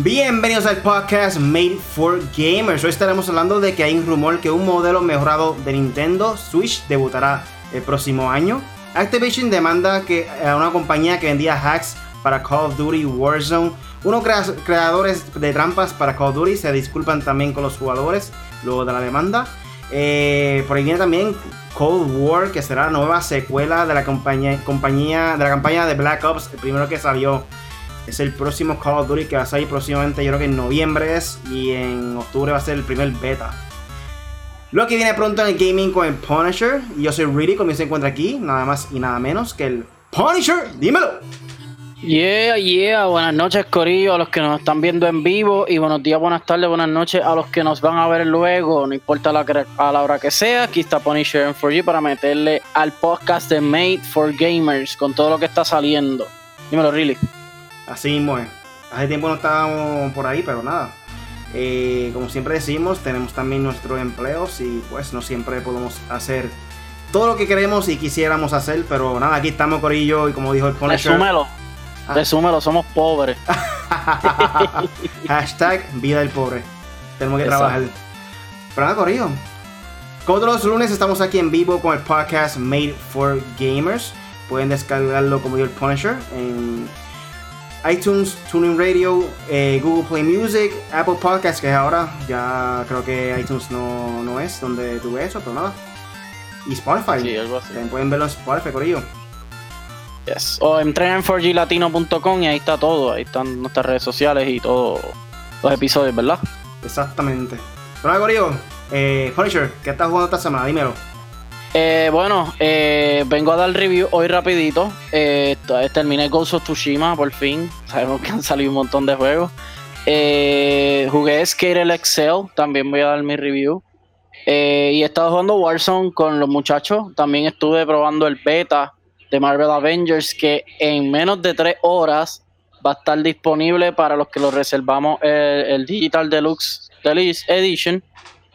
Bienvenidos al podcast Made for Gamers. Hoy estaremos hablando de que hay un rumor que un modelo mejorado de Nintendo Switch debutará el próximo año. Activision demanda que a una compañía que vendía hacks para Call of Duty Warzone. Unos creadores de trampas para Call of Duty se disculpan también con los jugadores luego de la demanda. Eh, por ahí viene también Cold War, que será la nueva secuela de la compañía, compañía de la campaña de Black Ops, el primero que salió es el próximo Call of Duty que va a salir próximamente, yo creo que en noviembre es, y en octubre va a ser el primer beta. Lo que viene pronto en el gaming con el Punisher, y yo soy Really, como se encuentra aquí, nada más y nada menos que el Punisher, dímelo. Yeah, yeah, buenas noches Corillo a los que nos están viendo en vivo y buenos días, buenas tardes, buenas noches a los que nos van a ver luego, no importa la, a la hora que sea, aquí está Punisher for You para meterle al podcast de Made for Gamers con todo lo que está saliendo. Dímelo, Really. Así mismo es. Hace tiempo no estábamos por ahí, pero nada. Eh, como siempre decimos, tenemos también nuestros empleos y pues no siempre podemos hacer todo lo que queremos y quisiéramos hacer, pero nada, aquí estamos Corillo y como dijo el Punisher. Resúmelo. Ah. Resúmelo, somos pobres. Hashtag vida del pobre. Tenemos que trabajar. Pero nada, Corillo. Como todos los lunes estamos aquí en vivo con el podcast Made for Gamers. Pueden descargarlo como dijo el Punisher en iTunes, TuneIn Radio, eh, Google Play Music, Apple Podcasts, que ahora ya creo que iTunes no, no es donde tuve eso, pero nada. Y Spotify. Sí, algo así. También pueden verlo en Spotify, ello. Yes. O entren en 4glatino.com y ahí está todo. Ahí están nuestras redes sociales y todos los episodios, ¿verdad? Exactamente. Pero nada, Corillo. Eh, Punisher, ¿qué estás jugando esta semana? Dímelo. Eh, bueno, eh, vengo a dar review hoy rapidito. Eh, terminé Ghost of Tsushima por fin. Sabemos que han salido un montón de juegos. Jugué Skate Excel, también voy a dar mi review. y he estado jugando Warzone con los muchachos. También estuve probando el beta de Marvel Avengers que en menos de tres horas va a estar disponible para los que lo reservamos el, el Digital Deluxe Edition.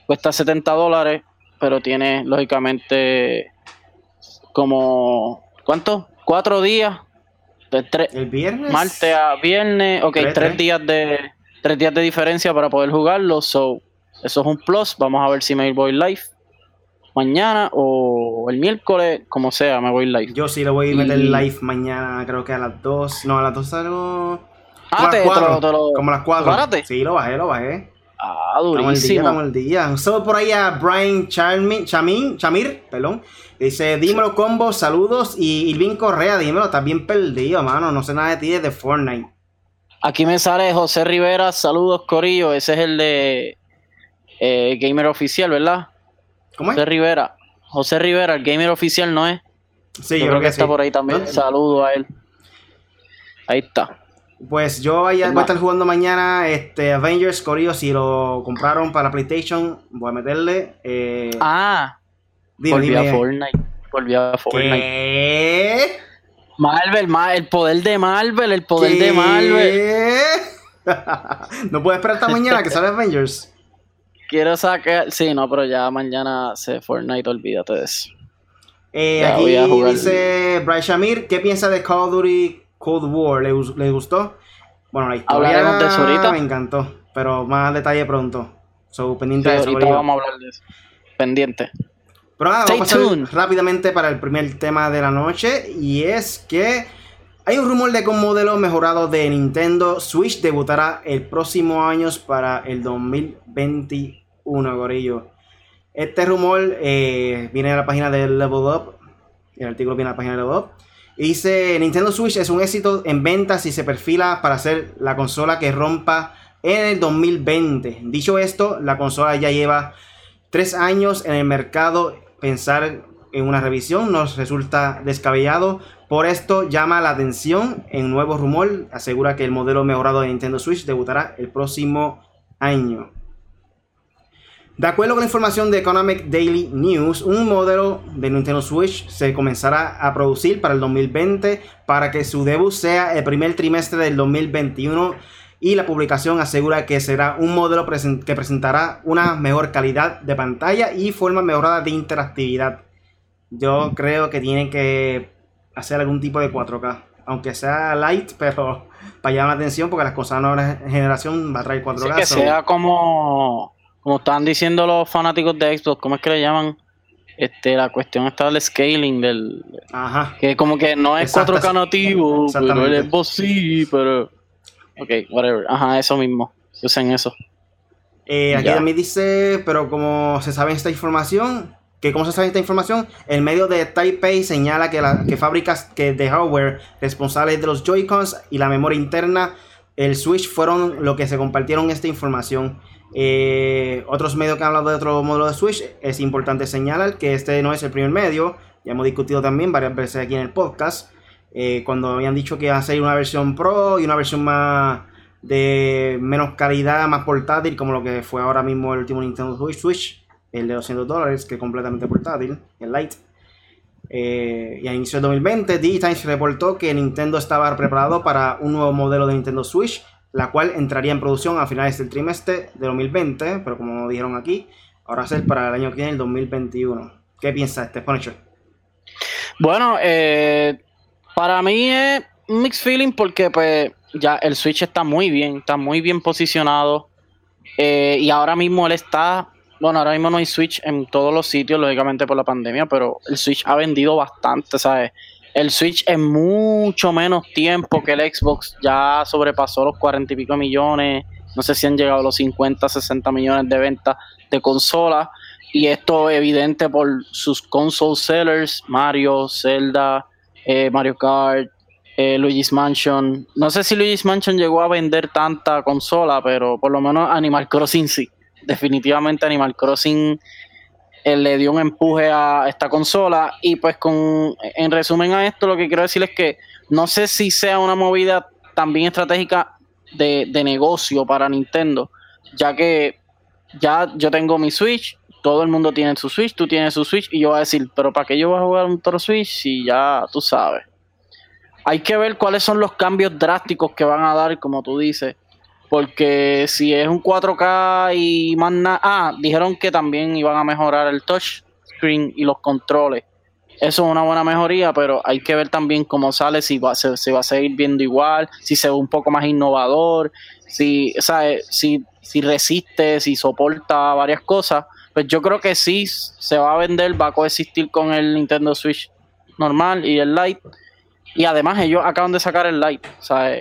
Cuesta 70 dólares pero tiene lógicamente como ¿cuánto? Cuatro días. De tres, el viernes. Martes a viernes. Ok, tres, días de tres días de diferencia para poder jugarlo. So, eso es un plus. Vamos a ver si me voy live mañana o el miércoles, como sea, me voy live. Yo sí lo voy a meter live mañana, creo que a las dos No, a las 2 salgo. Ah, te, lo, como a las 4. Sí, lo bajé, lo bajé. Ah, durísimo. Estamos día, por ahí a Brian Chamin, Chamir, perdón. Dice, dímelo combo, saludos. Y Irving Correa, dímelo, estás bien perdido, mano. No sé nada de ti desde Fortnite. Aquí me sale José Rivera, saludos Corillo. Ese es el de eh, Gamer Oficial, ¿verdad? ¿Cómo es? José Rivera. José Rivera, el Gamer Oficial, ¿no es? Sí, yo, creo, que, está por ahí también. Saludos a él. Ahí está. Pues yo voy a, estar jugando mañana este Avengers Corillo. Si lo compraron para PlayStation, voy a meterle. Eh, ah, volví a Fortnite. Volví a Fortnite. ¿Qué? Marvel, el poder de Marvel, el poder de Marvel. no puedes esperar hasta mañana que sale Avengers. Quiero sacar. Sí, no, pero ya mañana se Fortnite, olvídate de eso. Eh, aquí dice Bryce Shamir, ¿qué piensa de Call of Duty Cold War, ¿le, gustó? Bueno, la historia de eso ahorita. me encantó, pero más detalle pronto. So, pendiente de eso. Ahorita vamos a hablar de eso. Pendiente. Pero nada, vamos a pasar rápidamente para el primer tema de la noche. Y es que hay un rumor de que un modelo mejorado de Nintendo Switch debutará el próximo año para el 2021, gorillo. Este rumor eh, viene de la página de Level Up. El artículo viene de la página de Level Up dice, Nintendo Switch es un éxito en ventas y se perfila para ser la consola que rompa en el 2020. Dicho esto, la consola ya lleva tres años en el mercado. Pensar en una revisión nos resulta descabellado. Por esto llama la atención en nuevo rumor. Asegura que el modelo mejorado de Nintendo Switch debutará el próximo año. De acuerdo con la información de Economic Daily News, un modelo de Nintendo Switch se comenzará a producir para el 2020 para que su debut sea el primer trimestre del 2021 y la publicación asegura que será un modelo que presentará una mejor calidad de pantalla y forma mejorada de interactividad. Yo creo que tienen que hacer algún tipo de 4K. aunque sea light, pero para llamar la atención, porque las cosas nueva generación va a traer 4K. que sea como, como están diciendo los fanáticos de Xbox, ¿cómo es que le llaman? Este, la cuestión está del scaling del Ajá. que como que no es 4K nativo, pero el Xbox sí, pero ok, whatever, ajá, eso mismo, usen eso. Eh, aquí también dice, pero como se sabe esta información, que como se sabe esta información, el medio de Taipei señala que, la, que fábricas que de hardware responsables de los Joy-Cons y la memoria interna, el Switch, fueron lo que se compartieron esta información. Eh, otros medios que han hablado de otro modelo de Switch, es importante señalar que este no es el primer medio, ya hemos discutido también varias veces aquí en el podcast, eh, cuando habían dicho que iba a ser una versión Pro y una versión más de menos calidad, más portátil, como lo que fue ahora mismo el último Nintendo Switch el de 200 dólares, que es completamente portátil, el Lite. Eh, y a inicio de 2020, Digitimes reportó que Nintendo estaba preparado para un nuevo modelo de Nintendo Switch, la cual entraría en producción a finales del trimestre de 2020, pero como dijeron aquí, ahora ser para el año que viene, el 2021. ¿Qué piensas, este Punisher? Bueno, eh, para mí es un mixed feeling porque pues ya el Switch está muy bien, está muy bien posicionado. Eh, y ahora mismo él está bueno, ahora mismo no hay Switch en todos los sitios, lógicamente por la pandemia, pero el Switch ha vendido bastante, ¿sabes? El Switch en mucho menos tiempo que el Xbox ya sobrepasó los cuarenta y pico millones, no sé si han llegado a los 50, 60 millones de ventas de consolas. Y esto evidente por sus console sellers, Mario, Zelda, eh, Mario Kart, eh, Luigi's Mansion. No sé si Luigi's Mansion llegó a vender tanta consola, pero por lo menos Animal Crossing sí definitivamente Animal Crossing le dio un empuje a esta consola y pues con en resumen a esto lo que quiero decir es que no sé si sea una movida también estratégica de, negocio para Nintendo ya que ya yo tengo mi Switch todo el mundo tiene su Switch, tú tienes su Switch y yo voy a decir, pero ¿para qué yo voy a jugar un Toro Switch si ya tú sabes? Hay que ver cuáles son los cambios drásticos que van a dar, como tú dices, porque si es un 4K y más nada. Ah, dijeron que también iban a mejorar el touch screen y los controles. Eso es una buena mejoría, pero hay que ver también cómo sale, si va, a seguir viendo igual, si se ve un poco más innovador, si, si, si resiste, si soporta varias cosas. Pues yo creo que sí se va a vender, va a coexistir con el Nintendo Switch normal y el Lite. Y además ellos acaban de sacar el Lite. O sea,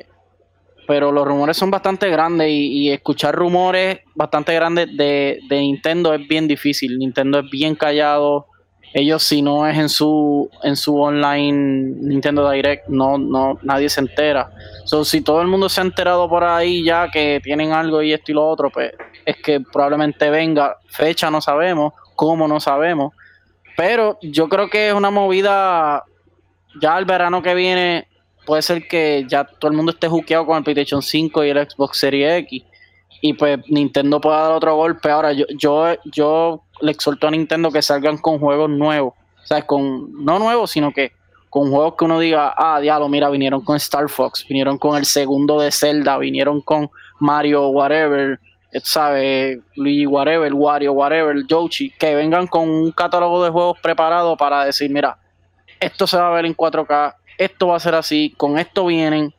pero los rumores son bastante grandes y, escuchar rumores bastante grandes de, Nintendo es bien difícil. Nintendo es bien callado. Ellos si no es en su en su online Nintendo Direct, no no nadie se entera. So, si todo el mundo se ha enterado por ahí ya que tienen algo y esto y lo otro, pues es que probablemente venga. Fecha no sabemos, cómo no sabemos. Pero yo creo que es una movida ya el verano que viene puede ser que ya todo el mundo esté juqueado con el PlayStation 5 y el Xbox Series X y pues Nintendo pueda dar otro golpe. Ahora, yo, yo, yo le exhorto a Nintendo que salgan con juegos nuevos. O sea, con, no nuevos, sino que con juegos que uno diga, ah, diablo, mira, vinieron con Star Fox, vinieron con el segundo de Zelda, vinieron con Mario, whatever, ¿sabes? Luigi, whatever, Wario, whatever, Yoshi, que vengan con un catálogo de juegos preparado para decir, mira, esto se va a ver en 4K, esto va a ser así, con esto vienen,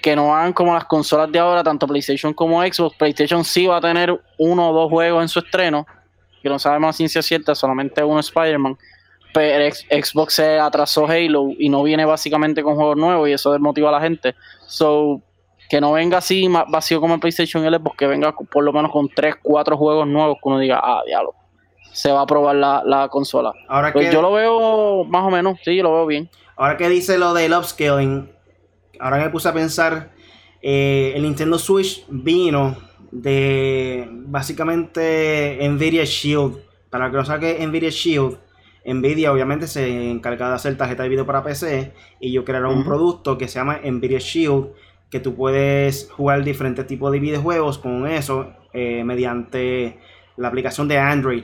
que no hagan como las consolas de ahora, tanto PlayStation como Xbox. PlayStation sí va a tener uno o dos juegos en su estreno, que no sabemos a ciencia cierta, solamente uno Spider-Man. Pero Xbox se atrasó Halo y no viene básicamente con juegos nuevos y eso desmotiva a la gente. So, que no venga así vacío como PlayStation y Xbox, que venga por lo menos con 3, 4 juegos nuevos que uno diga, ah, diablo, se va a probar la, consola. Ahora pues que... yo lo veo más o menos, sí, lo veo bien. Ahora que dice lo del upscaling, ahora me puse a pensar, eh, el Nintendo Switch vino de básicamente Nvidia Shield. Para que no saque Nvidia Shield, Nvidia obviamente se encarga de hacer tarjeta de video para PC y yo crearon un producto que se llama Nvidia Shield que tú puedes jugar diferentes tipos de videojuegos con eso eh, mediante la aplicación de Android.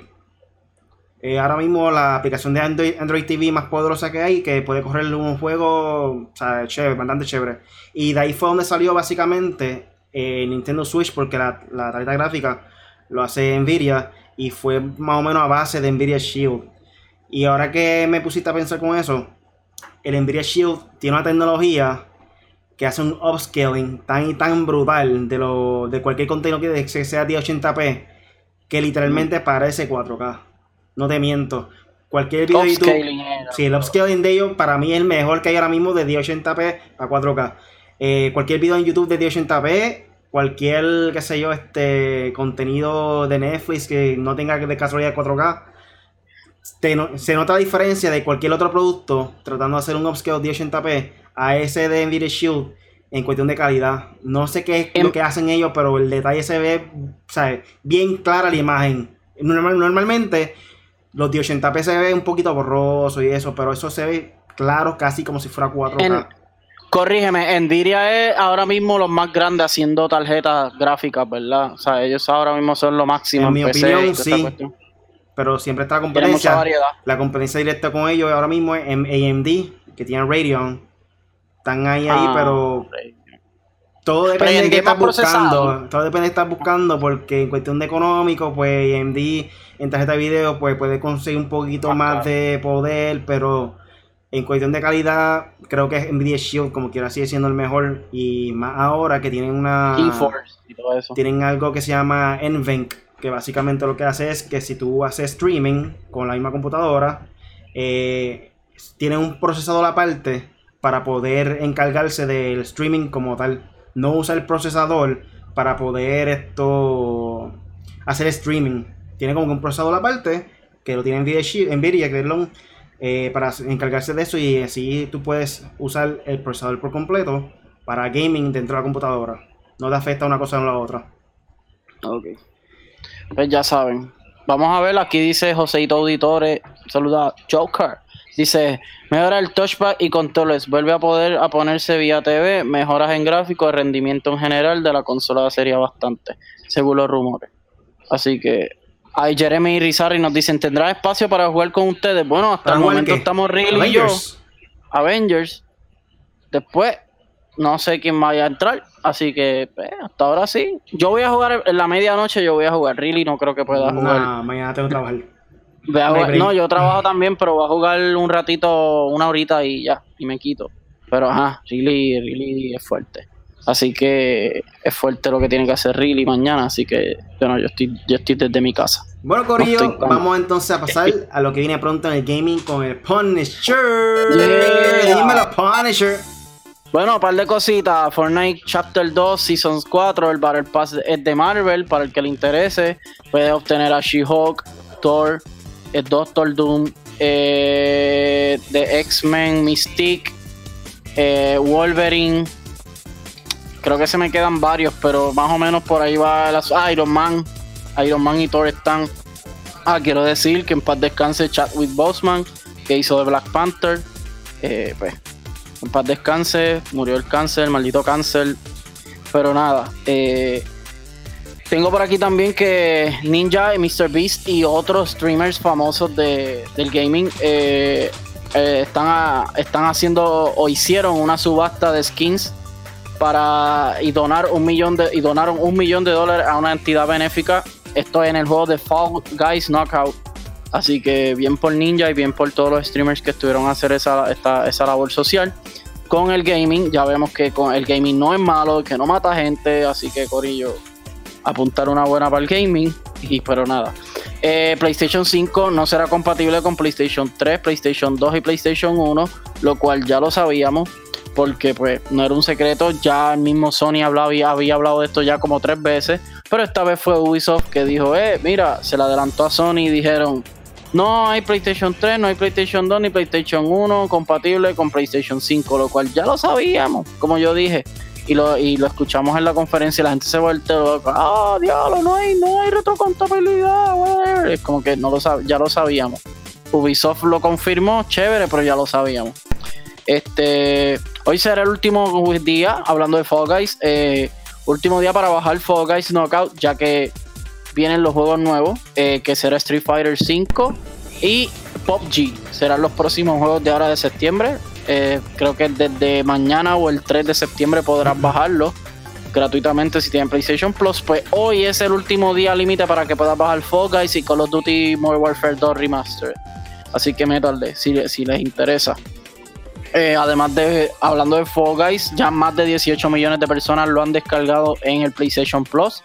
Eh, ahora mismo la aplicación de Android, TV más poderosa que hay, que puede correr un juego, o sea, chévere, bastante chévere. Y de ahí fue donde salió básicamente eh, Nintendo Switch, porque la, la tarjeta gráfica lo hace Nvidia y fue más o menos a base de Nvidia Shield. Y ahora que me pusiste a pensar con eso, el Nvidia Shield tiene una tecnología que hace un upscaling tan y tan brutal de lo de cualquier contenido que sea 1080p que literalmente parece 4K. No te miento. Cualquier video de YouTube. Sí, el upscaling de ellos para mí es el mejor que hay ahora mismo de 1080p a 4K. Eh, cualquier video en YouTube de 1080p, cualquier, qué sé yo, este contenido de Netflix que no tenga de casualidad 4K, se nota la diferencia de cualquier otro producto tratando de hacer un upscale de 1080p a ese de Nvidia Shield en cuestión de calidad. No sé qué es lo que hacen ellos, pero el detalle se ve bien clara la imagen. normalmente los de 80p se ve un poquito borroso y eso, pero eso se ve claro casi como si fuera 4K. corrígeme, Nvidia es ahora mismo los más grandes haciendo tarjetas gráficas, ¿verdad? O sea, ellos ahora mismo son lo máximo. En, mi opinión, sí. Pero siempre está la competencia. La competencia directa con ellos ahora mismo es AMD, que tiene Radeon están ahí, ahí, ah, pero todo depende de qué estás buscando. Todo depende de estar buscando, porque en cuestión de económico, pues AMD en tarjeta de video, pues puede conseguir un poquito más de poder, pero en cuestión de calidad, creo que Nvidia Shield, como quiera, sigue siendo el mejor. Y más ahora que tienen una. y todo eso. Tienen algo que se llama NVENC, que básicamente lo que hace es que si tú haces streaming con la misma computadora, eh, tiene un procesador aparte para poder encargarse del streaming como tal. No usa el procesador para poder esto hacer streaming. Tiene como un procesador aparte que lo tiene Nvidia, Nvidia eh, para encargarse de eso y así tú puedes usar el procesador por completo para gaming dentro de la computadora. No te afecta una cosa en la otra. Ok. Pues ya saben. Vamos a ver, aquí dice Joseito Auditore, saluda Joker. Dice, mejora el touchpad y controles, vuelve a poder a ponerse vía TV, mejoras en gráfico, rendimiento en general de la consola sería bastante, según los rumores. Así que hay Jeremy Rizarri nos dicen, ¿tendrá espacio para jugar con ustedes? Bueno, hasta el momento estamos Real y yo. Avengers. Después, no sé quién vaya a entrar. Así que pues, hasta ahora sí. Yo voy a jugar en la medianoche, yo voy a jugar. Really no creo que pueda jugar. No, mañana tengo que trabajar no, yo trabajo también, pero voy a jugar un ratito, una horita y ya, y me quito. Pero ajá, Really, Really es fuerte. Así que es fuerte lo que tiene que hacer Really mañana, así que bueno, yo estoy, yo estoy desde mi casa. Bueno, Corillo, vamos entonces a pasar a lo que viene pronto en el gaming con el Punisher. Dímelo, Punisher. Bueno, un par de cositas. Fortnite Chapter 2, Seasons 4, el Battle Pass es de Marvel, para el que le interese. Puede obtener a She-Hulk, Thor, el Doctor Doom, eh, The X-Men, Mystique, eh, Wolverine. Creo que se me quedan varios, pero más o menos por ahí va las Iron Man. Iron Man y Thor están. Ah, quiero decir que en paz descanse Chadwick Boseman, que hizo de Black Panther. Eh, pues, en paz descanse, murió el cáncer, maldito cáncer. Pero nada, eh, tengo por aquí también que Ninja y Mr. Beast y otros streamers famosos de, del gaming eh, eh, están, están haciendo o hicieron una subasta de skins para y donar un millón de y donaron un millón de dólares a una entidad benéfica. Esto en el juego de Fall Guys Knockout. Así que bien por Ninja y bien por todos los streamers que estuvieron a hacer esa, esa labor social. Con el gaming, ya vemos que con el gaming no es malo, que no mata gente, así que Corillo, apuntar una buena para el gaming. Y pero nada. Eh, PlayStation 5 no será compatible con PlayStation 3, PlayStation 2 y PlayStation 1, lo cual ya lo sabíamos, porque pues no era un secreto, ya el mismo Sony hablaba, había hablado de esto ya como tres veces, pero esta vez fue Ubisoft que dijo, eh, mira, se le adelantó a Sony y dijeron, no hay PlayStation 3, no hay PlayStation 2 ni PlayStation 1 compatible con PlayStation 5, lo cual ya lo sabíamos, como yo dije y lo, y lo escuchamos en la conferencia y la gente se vuelve loca. Ah, diablo, no hay, no hay retrocompatibilidad, Es como que no lo ya lo sabíamos. Ubisoft lo confirmó, chévere, pero ya lo sabíamos. Este, hoy será el último día, hablando de Fall Guys, eh, último día para bajar Fall Guys Knockout, ya que vienen los juegos nuevos, eh, que será Street Fighter 5 y PUBG. Serán los próximos juegos de ahora de septiembre. Eh, creo que desde mañana o el 3 de septiembre podrás bajarlo gratuitamente si tienen PlayStation Plus. Pues hoy es el último día límite para que puedas bajar Fall Guys y Call of Duty Modern Warfare 2 Remastered. Así que me si, si les interesa. Eh, además de, hablando de Fall Guys, ya más de 18 millones de personas lo han descargado en el PlayStation Plus.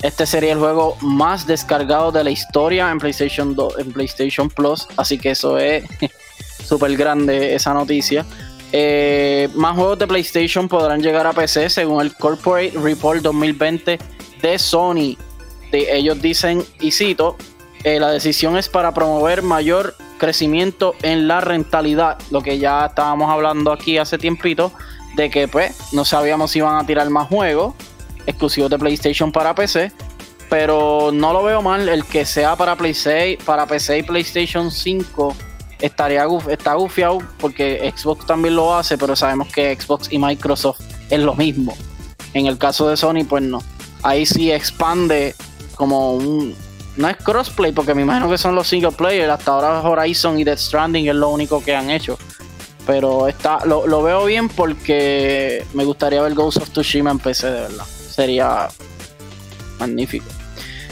Este sería el juego más descargado de la historia en PlayStation, en PlayStation Plus, así que eso es súper grande esa noticia. Eh, más juegos de PlayStation podrán llegar a PC según el Corporate Report 2020 de Sony. Ellos dicen, y cito, eh, la decisión es para promover mayor crecimiento en la rentabilidad, lo que ya estábamos hablando aquí hace tiempito, de que pues no sabíamos si iban a tirar más juegos exclusivos de PlayStation para PC, pero no lo veo mal el que sea para PC, para PC y PlayStation 5 estaría está gufiado porque Xbox también lo hace, pero sabemos que Xbox y Microsoft es lo mismo. En el caso de Sony, pues no. Ahí sí expande como un, no es crossplay, porque me imagino que son los single player. Hasta ahora Horizon y Death Stranding es lo único que han hecho. Pero está, lo, veo bien porque me gustaría ver Ghost of Tsushima en PC, de verdad. Sería magnífico.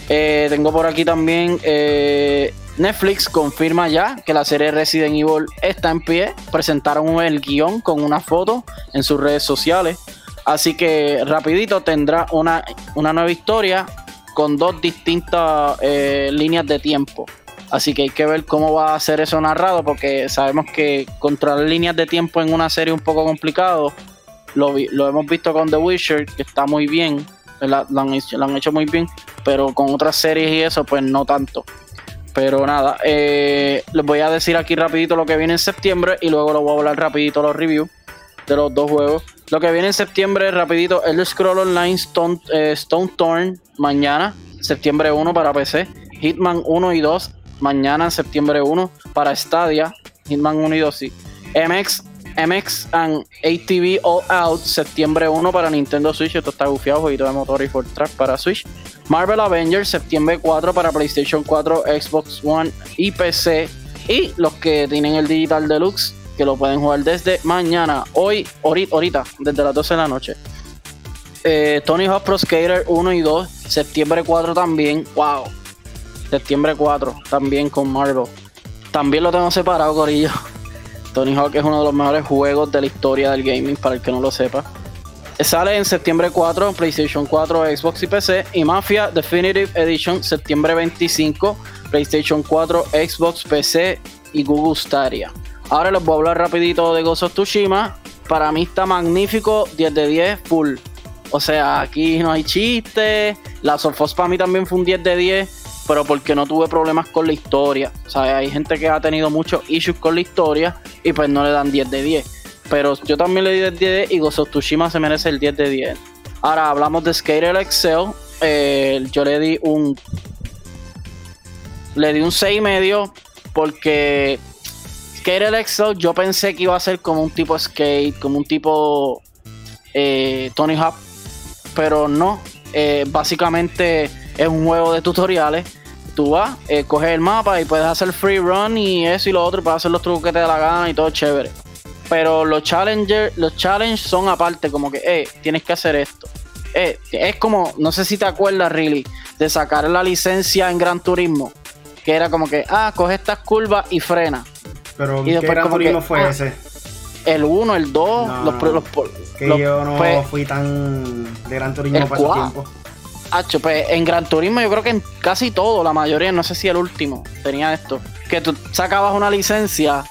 Eh, tengo por aquí también eh, Netflix confirma ya que la serie Resident Evil está en pie. Presentaron el guion con una foto en sus redes sociales. Así que rapidito tendrá una, una nueva historia con dos distintas eh, líneas de tiempo. Así que hay que ver cómo va a ser eso narrado, porque sabemos que controlar líneas de tiempo en una serie es un poco complicado. Lo, hemos visto con The Witcher, que está muy bien, lo, han hecho, muy bien, pero con otras series y eso, pues no tanto. Pero nada, eh, les voy a decir aquí rapidito lo que viene en septiembre y luego lo voy a hablar rapidito los reviews de los dos juegos. Lo que viene en septiembre, rapidito, el Scroll Online Stone, eh, Stone Thorn, mañana, septiembre 1 para PC. Hitman 1 y 2, mañana, septiembre 1 para Stadia. Hitman 1 y 2, sí. MX, MX and ATV All Out, septiembre 1 para Nintendo Switch. Esto está gufiado, jueguito de motor y for track para Switch. Marvel Avengers, septiembre 4 para PlayStation 4, Xbox One y PC. Y los que tienen el Digital Deluxe, que lo pueden jugar desde mañana, hoy, ahorita, desde las 12 de la noche. Eh, Tony Hawk Pro Skater 1 y 2, septiembre 4 también, wow. Septiembre 4 también con Marvel. También lo tengo separado, Corillo. Tony Hawk es uno de los mejores juegos de la historia del gaming, para el que no lo sepa. Sale en septiembre 4 PlayStation 4, Xbox y PC. Y Mafia Definitive Edition, septiembre 25, PlayStation 4, Xbox, PC y Google Stadia. Ahora les voy a hablar rapidito de Ghost of Tsushima. Para mí está magnífico, 10 de 10, full. O sea, aquí no hay chiste. La Sofos para mí también fue un 10 de 10, pero porque no tuve problemas con la historia. O sea, hay gente que ha tenido muchos issues con la historia y pues no le dan 10 de 10. Pero yo también le di 10 de 10 y Ghost of Tsushima se merece el 10 de 10. Ahora hablamos de Skater Excel. Eh, yo le di un. Le di un 6 medio porque Skate Excel yo pensé que iba a ser como un tipo skate, como un tipo eh, Tony Hawk, pero no. Eh, básicamente es un juego de tutoriales. Tú vas, eh, coges el mapa y puedes hacer free run y eso y lo otro, puedes hacer los trucos que te da la gana y todo chévere. Pero los challenges, los challenges son aparte, como que, eh, tienes que hacer esto. es como, no sé si te acuerdas, really, de sacar la licencia en Gran Turismo. Que era como que, ah, coge estas curvas y frena pero ¿qué Gran Turismo fue ah, ese? El 1, el 2, los, los, que yo no pues, fui tan de Gran Turismo para ese tiempo. Hacho, pues en Gran Turismo yo creo que en casi todo, la mayoría, no sé si el último, tenía esto. Que tú sacabas una licencia,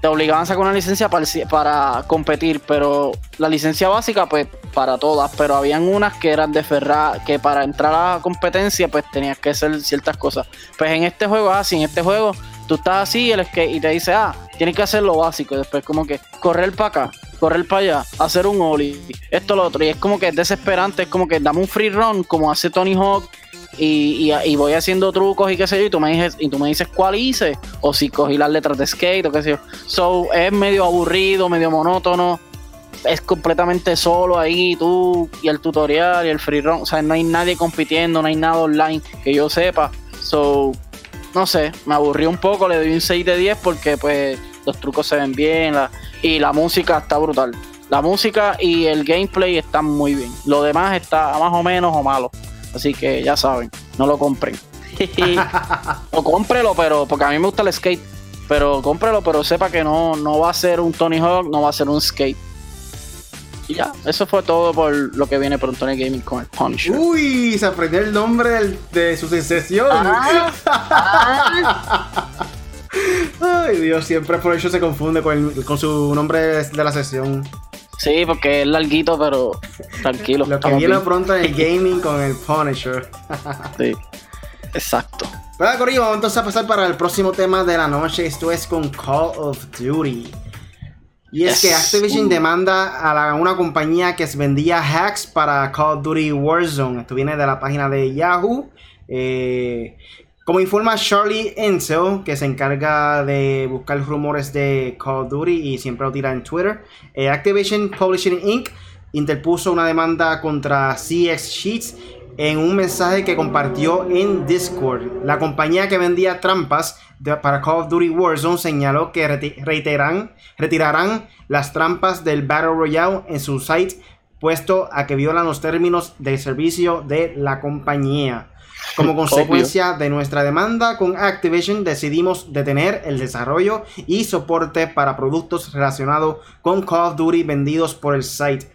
te obligaban a sacar una licencia para, para competir, pero la licencia básica, pues para todas, pero habían unas que eran de Ferrari, que para entrar a la competencia, pues tenías que hacer ciertas cosas. Pues en este juego, así, en este juego tú estás así el skate, y te dice, ah, tienes que hacer lo básico. Y después, como que correr para acá, correr para allá, hacer un ollie, esto, lo otro. Y es como que es desesperante, es como que dame un free run, como hace Tony Hawk. Y, voy haciendo trucos y qué sé yo, y tú me dices, y tú me dices cuál hice, o si cogí las letras de skate o qué sé yo. So, es medio aburrido, medio monótono, es completamente solo ahí, tú y el tutorial y el free run. O sea, no hay nadie compitiendo, no hay nada online que yo sepa. So, no sé, me aburrió un poco, le doy un 6 de 10 porque pues los trucos se ven bien y la música está brutal. La música y el gameplay están muy bien. Lo demás está más o menos o malo. Así que ya saben, no lo compren. o cómprelo, pero porque a mí me gusta el skate. pero cómprelo, pero sepa que no, no va a ser un Tony Hawk, no va a ser un skate. Y ya, eso fue todo por lo que viene por Tony Gaming con el Punisher. Uy, se aprendió el nombre de su sensación. Ah, ah. Ay, Dios, siempre eso se confunde con, con su nombre de la sesión. Sí, porque es larguito, pero tranquilo. Lo que viene pronto en el gaming con el Punisher. sí, exacto. Bueno, Corillo, vamos entonces a pasar para el próximo tema de la noche. Esto es con Call of Duty. Y es que Activision uh. demanda a una compañía que vendía hacks para Call of Duty Warzone. Esto viene de la página de Yahoo. Eh, como informa Charlie Ensel, que se encarga de buscar rumores de Call of Duty y siempre lo tira en Twitter, eh, Activision Publishing Inc. interpuso una demanda contra CX Sheets en un mensaje que compartió en Discord. La compañía que vendía trampas para Call of Duty Warzone señaló que reiterarán, retirarán las trampas del Battle Royale en su site, puesto a que violan los términos de servicio de la compañía. Como consecuencia de nuestra demanda con Activision, decidimos detener el desarrollo y soporte para productos relacionados con Call of Duty vendidos por el site.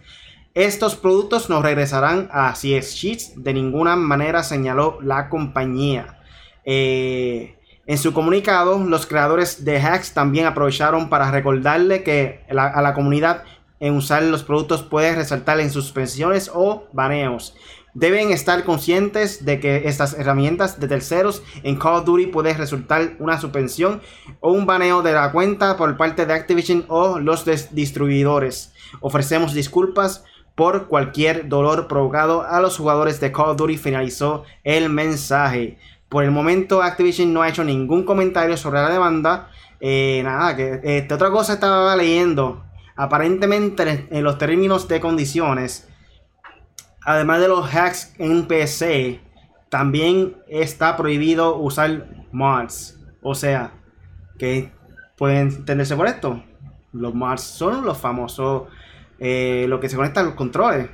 Estos productos no regresarán a CS Sheets de ninguna manera, señaló la compañía. Eh, en su comunicado, los creadores de hacks también aprovecharon para recordarle que a la comunidad en usar los productos puede resaltar en suspensiones o baneos. Deben estar conscientes de que estas herramientas de terceros en Call of Duty pueden resultar una suspensión o un baneo de la cuenta por parte de Activision o los distribuidores. Ofrecemos disculpas por cualquier dolor provocado a los jugadores de Call of Duty. Finalizó el mensaje. Por el momento Activision no ha hecho ningún comentario sobre la demanda. Eh, nada, que este, otra cosa estaba leyendo. Aparentemente en los términos de condiciones además de los hacks en PC, también está prohibido usar mods. O sea, que pueden entenderse por esto. Los mods son los famosos, eh, lo que se conecta a los controles.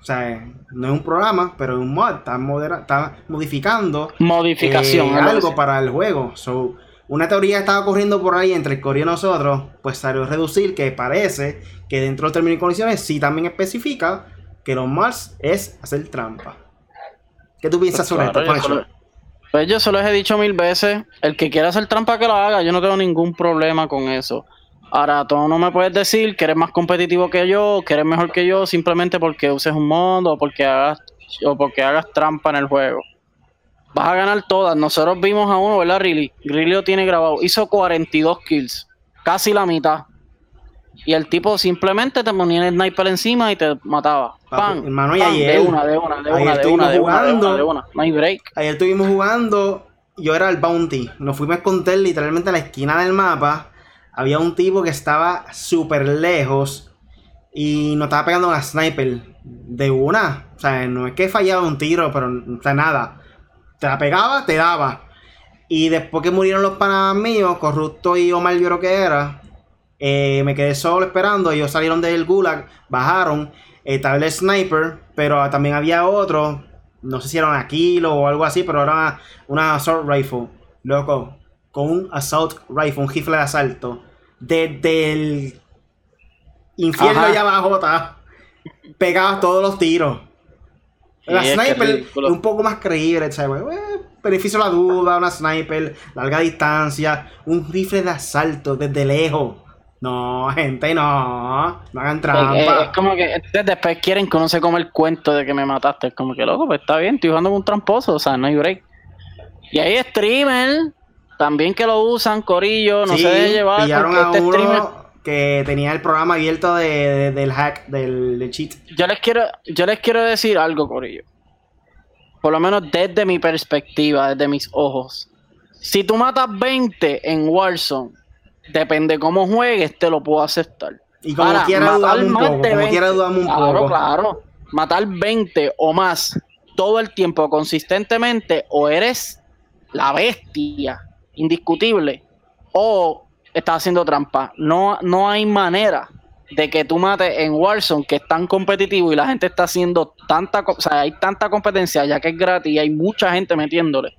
O sea, no es un programa, pero es un mod. Está, está modificando Modificación, eh, algo para el juego. So, una teoría estaba corriendo por ahí entre el Core y nosotros, pues salió a reducir que parece que dentro de los términos y condiciones sí también especifica que los Mars es hacer trampa. ¿Qué tú piensas sobre esto, Pues yo se los he dicho mil veces. El que quiera hacer trampa que lo haga. Yo no tengo ningún problema con eso. Ahora, tú no me puedes decir que eres más competitivo que yo, que eres mejor que yo, simplemente porque uses un modo o porque hagas, o porque hagas trampa en el juego. Vas a ganar todas. Nosotros vimos a uno, ¿verdad, Riley? Riley lo tiene grabado. Hizo 42 kills. Casi la mitad. Y el tipo simplemente te ponía el sniper encima y te mataba. ¡Pam! Hermano, y ayer. De una, de una, de una, de una, de una, de una, No hay break. Ayer estuvimos jugando. Yo era el Bounty. Nos fuimos a esconder literalmente en la esquina del mapa. Había un tipo que estaba súper lejos. Y nos estaba pegando una sniper. De una. O sea, no es que fallaba un tiro, pero o sea, nada. Te la pegaba, te daba. Y después que murieron los panas míos, Corrupto y Omar, yo creo que era eh, me quedé solo esperando. Ellos salieron del gulag, bajaron. Eh, estaba el sniper, pero también había otro. No sé si era un Aquilo o algo así, pero era una, assault rifle. Loco, con un assault rifle, un rifle de asalto. Desde el infierno allá abajo, está, pegaba todos los tiros. La sniper un poco más creíble, ¿sabes? Eh, beneficio de la duda, una sniper, larga distancia, un rifle de asalto desde lejos. No, gente, no. No hagan trampa. Es, como que después quieren que uno se come el cuento de que me mataste. Es como que loco, pues está bien, estoy jugando con un tramposo, o sea, no hay break. Y hay streamer también que lo usan, Corillo, no se debe llevar. Pillaron a este uno que tenía el programa abierto de, del hack, del, cheat. Yo les quiero, yo les quiero decir algo, Corillo. Por lo menos desde mi perspectiva, desde mis ojos. Si tú matas 20 en Warzone depende cómo juegues, te lo puedo aceptar. Y como quiera dudamos un poco, como quiera dudamos un claro, poco. Claro, matar 20 o más todo el tiempo consistentemente, o eres la bestia, indiscutible, o estás haciendo trampa. No, no hay manera de que tú mates en Warzone, que es tan competitivo y la gente está haciendo tanta, o sea, hay tanta competencia ya que es gratis y hay mucha gente metiéndole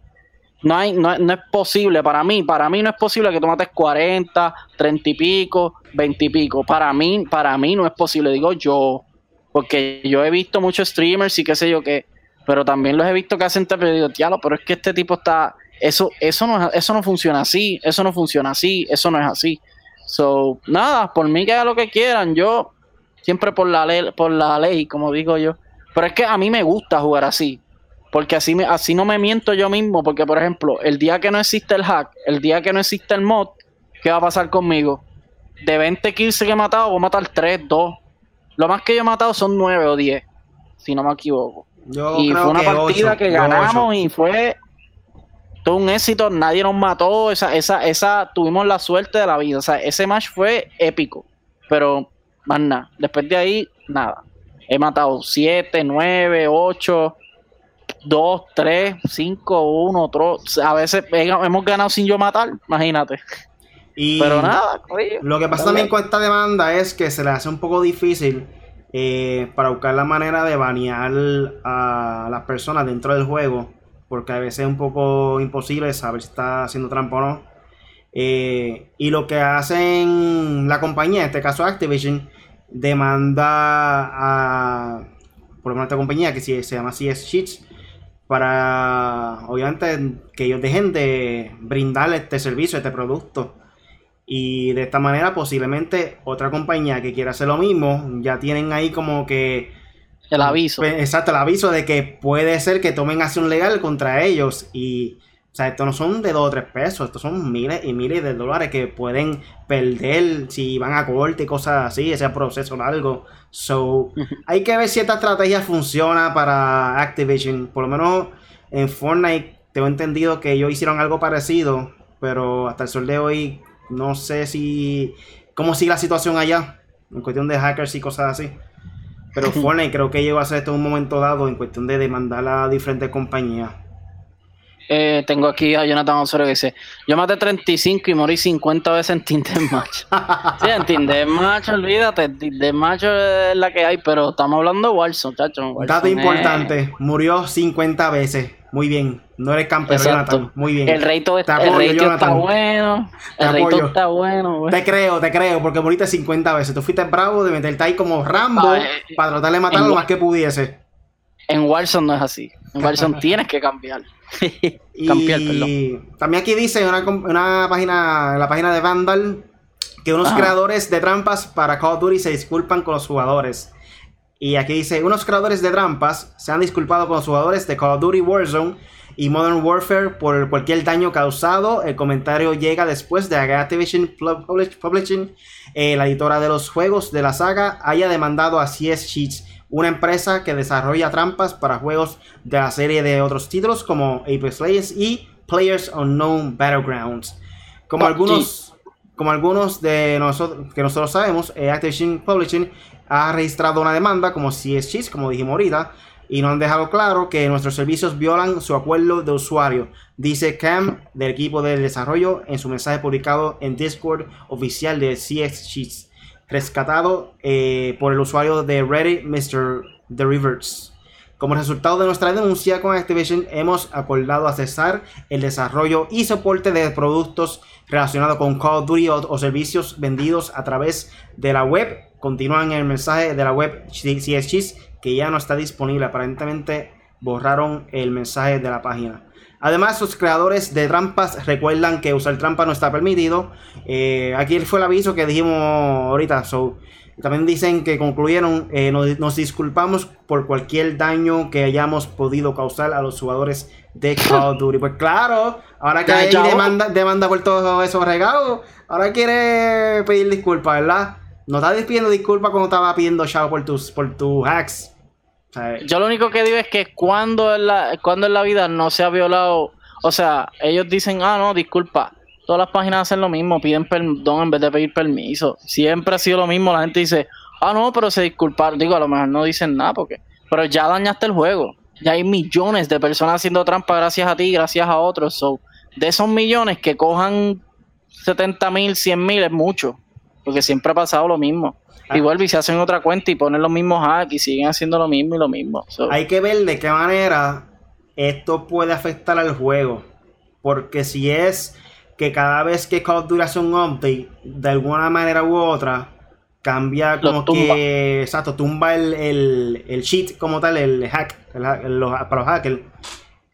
No, hay, no, no, es posible, para mí, para mí no es posible que tú mates 40, 30 y pico, 20 y pico. Para mí, para mí no es posible, digo yo. Porque yo he visto muchos streamers y qué sé yo qué, pero también los he visto que hacen pero digo, diablo, pero es que este tipo está, eso, eso no, eso no funciona así, eso no funciona así, eso no es así. So, nada, por mí que haga lo que quieran, yo siempre por la ley, por la ley, como digo yo. Pero es que a mí me gusta jugar así, porque así, me, así no me miento yo mismo, porque por ejemplo, el día que no existe el hack, el día que no existe el mod, ¿qué va a pasar conmigo? De 20 kills que he matado, voy a matar 3, 2, lo más que yo he matado son 9 o 10, si no me equivoco. y fue una partida que ganamos y fue todo un éxito, nadie nos mató, esa, esa, esa, tuvimos la suerte de la vida, o sea, ese match fue épico, pero más nada, después de ahí, nada. He matado 7, 9, 8, 2, 3, 5, 1, otro, a veces hemos ganado sin yo matar, imagínate. Pero nada, lo que pasa también con esta demanda es que se le hace un poco difícil eh, para buscar la manera de banear a las personas dentro del juego, porque a veces es un poco imposible saber si está haciendo trampa o no. Eh, y lo que hacen la compañía, en este caso Activision, demanda a, por lo menos esta compañía que se llama CS Sheets, para obviamente que ellos dejen de brindar este servicio, este producto. Y de esta manera posiblemente otra compañía que quiera hacer lo mismo, ya tienen ahí como que... El aviso. Pues, exacto, el aviso de que puede ser que tomen acción legal contra ellos. Y, o sea, esto no son de dos o tres pesos, estos son miles y miles de dólares que pueden perder si van a corte y cosas así, ese proceso largo. So, hay que ver si esta estrategia funciona para Activision. Por lo menos en Fortnite tengo entendido que ellos hicieron algo parecido, pero hasta el sol de hoy no sé si. cómo sigue la situación allá. En cuestión de hackers y cosas así. Pero Fortnite creo que llegó a hacer esto en un momento dado en cuestión de demandar a diferentes compañías. Eh, tengo aquí a Jonathan Osorio que dice: Yo maté 35 y morí 50 veces en Tinder Match. sí, en Tinder Match, olvídate. Tinder Match es la que hay, pero estamos hablando de Warzone, chacho. Dato importante: murió 50 veces. Muy bien. No eres campeón, Jonathan. Muy bien. El reto, está bueno. El reto está bueno. Te creo, te creo, porque moriste 50 veces. Tú fuiste bravo de meterte ahí como Rambo eh, para tratar de matar lo más que pudiese. En Warzone no es así. Warzone tienes que cambiar. cambiar, perdón. También aquí dice una, una página, en la página de Vandal, que unos creadores de trampas para Call of Duty se disculpan con los jugadores. Y aquí dice, unos creadores de trampas se han disculpado con los jugadores de Call of Duty Warzone y Modern Warfare por cualquier daño causado. El comentario llega después de que Activision Publishing, eh, la editora de los juegos de la saga, haya demandado a CS Sheets, una empresa que desarrolla trampas para juegos de la serie de otros títulos como Apex Legends y Players Unknown Battlegrounds. Como algunos, como algunos de nosotros que nosotros sabemos, eh, Activision Publishing ha registrado una demanda como CSX, como dijimos ahorita, y nos han dejado claro que nuestros servicios violan su acuerdo de usuario, dice Cam del equipo de desarrollo en su mensaje publicado en Discord oficial de CSX, rescatado eh, por el usuario de Reddit, Mr. The Rivers. Como resultado de nuestra denuncia con Activision, hemos acordado a cesar el desarrollo y soporte de productos relacionados con Call of Duty o, servicios vendidos a través de la web. Continúan el mensaje de la web CSX que ya no está disponible. Aparentemente borraron el mensaje de la página. Además, los creadores de trampas recuerdan que usar trampa no está permitido. Eh, aquí fue el aviso que dijimos ahorita. So, también dicen que concluyeron, eh, nos, disculpamos por cualquier daño que hayamos podido causar a los jugadores de Call of Duty. Pues claro, ahora que hay demanda, demanda por todos esos regalos, ahora quiere pedir disculpas, ¿verdad? No está pidiendo disculpas cuando estaba pidiendo chao por tus, por tus hacks. Yo lo único que digo es que cuando en, la, cuando en la vida no se ha violado, o sea, ellos dicen, ah, no, disculpa, todas las páginas hacen lo mismo, piden perdón en vez de pedir permiso. Siempre ha sido lo mismo, la gente dice, ah, no, pero se disculparon. Digo, a lo mejor no dicen nada, porque, pero ya dañaste el juego. Ya hay millones de personas haciendo trampa gracias a ti, gracias a otros. So, de esos millones que cojan 70 mil, 100 mil es mucho, porque siempre ha pasado lo mismo. Ah. Y vuelve y se hacen otra cuenta y ponen los mismos hacks y siguen haciendo lo mismo y lo mismo. Hay que ver de qué manera esto puede afectar al juego. Porque si es que cada vez que Call of Duty hace un update, de alguna manera u otra, cambia como que. Exacto, tumba el, el, el, cheat como tal, el hack, para los hackers.